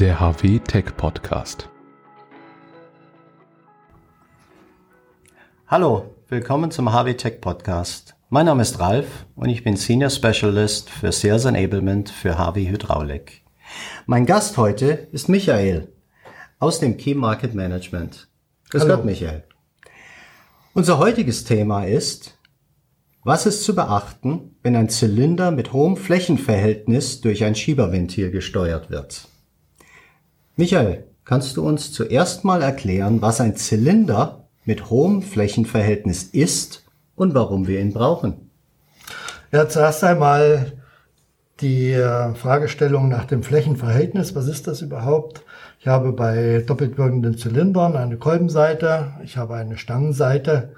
Der HW Tech Podcast. Hallo, willkommen zum HW Tech Podcast. Mein Name ist Ralf und ich bin Senior Specialist für Sales Enablement für HW Hydraulik. Mein Gast heute ist Michael aus dem Key Market Management. Grüß Hallo. Gott, Michael. Unser heutiges Thema ist, was ist zu beachten, wenn ein Zylinder mit hohem Flächenverhältnis durch ein Schieberventil gesteuert wird? Michael, kannst du uns zuerst mal erklären, was ein Zylinder mit hohem Flächenverhältnis ist und warum wir ihn brauchen? Ja, zuerst einmal die äh, Fragestellung nach dem Flächenverhältnis. Was ist das überhaupt? Ich habe bei doppelt wirkenden Zylindern eine Kolbenseite, ich habe eine Stangenseite.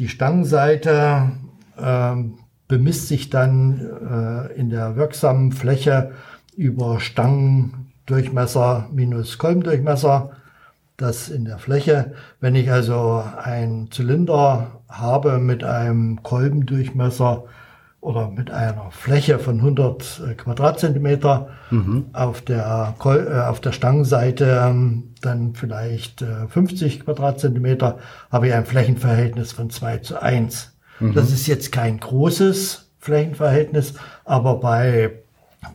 Die Stangenseite ähm, bemisst sich dann äh, in der wirksamen Fläche über Stangendurchmesser minus Kolbendurchmesser. Das in der Fläche. Wenn ich also einen Zylinder habe mit einem Kolbendurchmesser oder mit einer Fläche von 100 Quadratzentimeter auf der Kol äh, auf der Stangenseite ähm, dann vielleicht äh, 50 Quadratzentimeter habe ich ein Flächenverhältnis von 2 zu 1. Das ist jetzt kein großes Flächenverhältnis, aber bei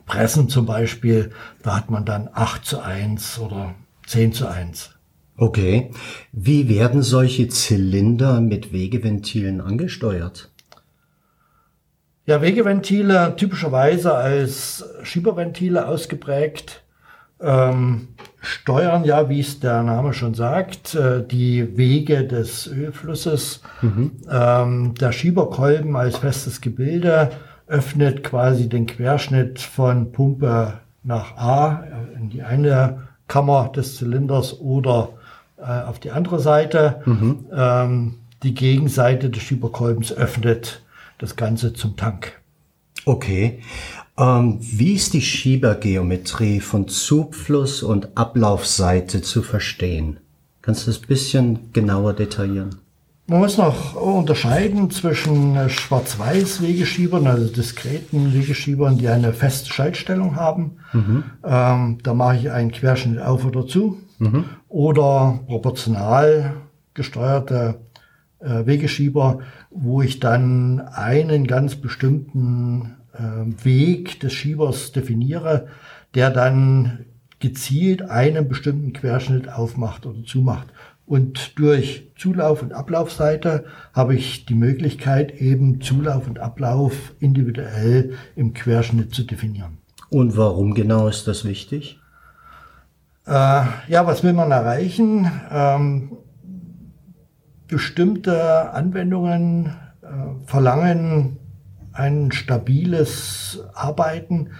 Pressen zum Beispiel, da hat man dann 8 zu 1 oder 10 zu 1. Okay. Wie werden solche Zylinder mit Wegeventilen angesteuert? Ja, Wegeventile typischerweise als Schieberventile ausgeprägt, ähm, steuern ja, wie es der Name schon sagt, äh, die Wege des Ölflusses. Ähm, der Schieberkolben als festes Gebilde öffnet quasi den Querschnitt von Pumpe nach A äh, in die eine Kammer des Zylinders oder äh, auf die andere Seite. Ähm, die Gegenseite des Schieberkolbens öffnet das Ganze zum Tank. Okay. Ähm, wie ist die Schiebergeometrie von Zufluss und Ablaufseite zu verstehen? Kannst du das ein bisschen genauer detaillieren? Man muss noch unterscheiden zwischen äh, Schwarz-Weiß-Wegeschiebern, also diskreten Wegeschiebern, die eine feste Schaltstellung haben. Ähm, da mache ich einen Querschnitt auf oder zu. Oder proportional gesteuerte äh, Wegeschieber, wo ich dann einen ganz bestimmten äh, Weg des Schiebers definiere, der dann gezielt einen bestimmten Querschnitt aufmacht oder zumacht. Und durch Zulauf- und Ablaufseite habe ich die Möglichkeit, eben Zulauf und Ablauf individuell im Querschnitt zu definieren. Und warum genau ist das wichtig? Äh, ja, was will man erreichen? Ähm, bestimmte Anwendungen äh, verlangen ein stabiles Arbeiten.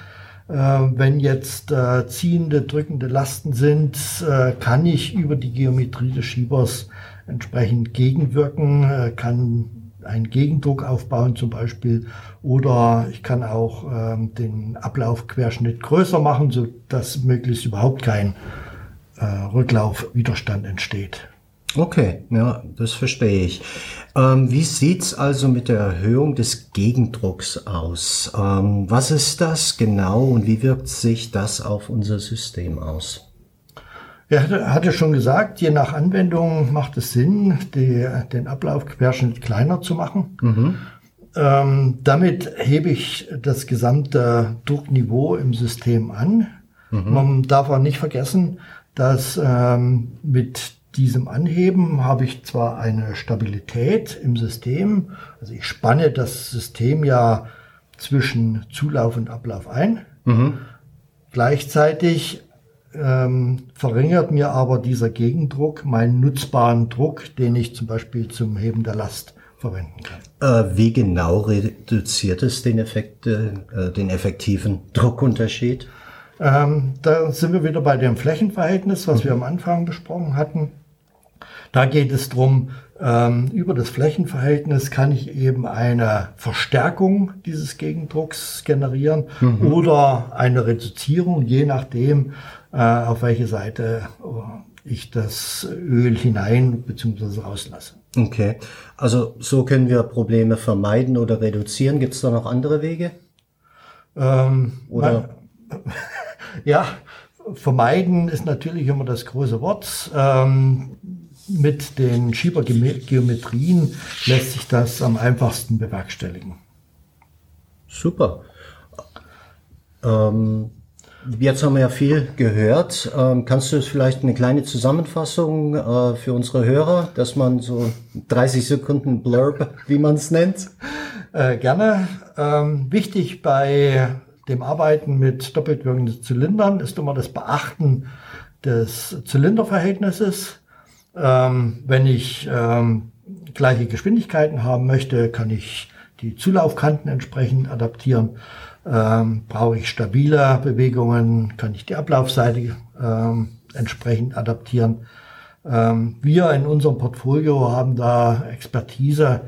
Äh, wenn jetzt äh, ziehende, drückende Lasten sind, äh, kann ich über die Geometrie des Schiebers entsprechend gegenwirken, äh, kann einen Gegendruck aufbauen zum Beispiel oder ich kann auch ähm, den Ablaufquerschnitt größer machen, so dass möglichst überhaupt kein äh, Rücklaufwiderstand entsteht. Okay, ja, das verstehe ich. Ähm, wie sieht's also mit der Erhöhung des Gegendrucks aus? Ähm, was ist das genau und wie wirkt sich das auf unser System aus? Er hatte, hatte schon gesagt, je nach Anwendung macht es Sinn, die, den Ablaufquerschnitt kleiner zu machen. Ähm, damit hebe ich das gesamte Druckniveau im System an. Man darf auch nicht vergessen, dass ähm, mit diesem Anheben habe ich zwar eine Stabilität im System, also ich spanne das System ja zwischen Zulauf und Ablauf ein. Gleichzeitig ähm, verringert mir aber dieser Gegendruck meinen nutzbaren Druck, den ich zum Beispiel zum Heben der Last verwenden kann. Äh, wie genau reduziert es den, Effekt, äh, den effektiven Druckunterschied? Ähm, da sind wir wieder bei dem Flächenverhältnis, was wir am Anfang besprochen hatten. Da geht es drum ähm, über das Flächenverhältnis kann ich eben eine Verstärkung dieses Gegendrucks generieren oder eine Reduzierung, je nachdem, äh, auf welche Seite äh, ich das Öl hinein bzw. rauslasse. Okay, also so können wir Probleme vermeiden oder reduzieren. Gibt es da noch andere Wege? Ähm, Oder Ja, vermeiden ist natürlich immer das große Wort. Ähm, mit den Schiebergeometrien lässt sich das am einfachsten bewerkstelligen. Super. Ähm, jetzt haben wir ja viel gehört. Ähm, kannst du vielleicht eine kleine Zusammenfassung äh, für unsere Hörer, dass man so 30 Sekunden Blurb, wie man es nennt? Äh, gerne. Ähm, wichtig bei dem Arbeiten mit doppelt wirkenden Zylindern ist immer das Beachten des Zylinderverhältnisses. Ähm, wenn ich ähm, gleiche Geschwindigkeiten haben möchte, kann ich die Zulaufkanten entsprechend adaptieren. Ähm, brauche ich stabile Bewegungen, kann ich die Ablaufseite ähm, entsprechend adaptieren. Ähm, wir in unserem Portfolio haben da Expertise.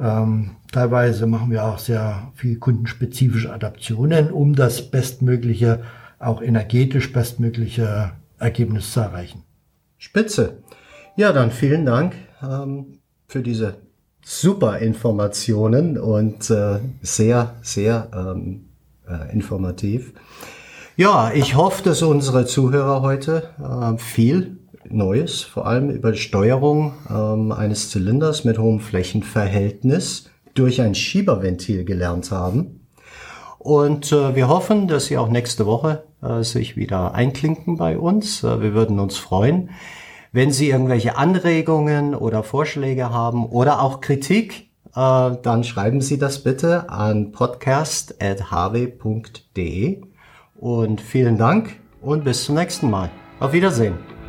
Ähm, teilweise machen wir auch sehr viel kundenspezifische Adaptionen, um das bestmögliche, auch energetisch bestmögliche Ergebnis zu erreichen. Spitze. Ja, dann vielen Dank ähm, für diese super Informationen und äh, sehr, sehr ähm, äh, informativ. Ja, ich hoffe, dass unsere Zuhörer heute äh, viel Neues, vor allem über die Steuerung ähm, eines Zylinders mit hohem Flächenverhältnis durch ein Schieberventil gelernt haben. Und äh, wir hoffen, dass Sie auch nächste Woche äh, sich wieder einklinken bei uns. Äh, wir würden uns freuen. Wenn Sie irgendwelche Anregungen oder Vorschläge haben oder auch Kritik, äh, dann schreiben Sie das bitte an podcast.hw.de. Und vielen Dank und bis zum nächsten Mal. Auf Wiedersehen.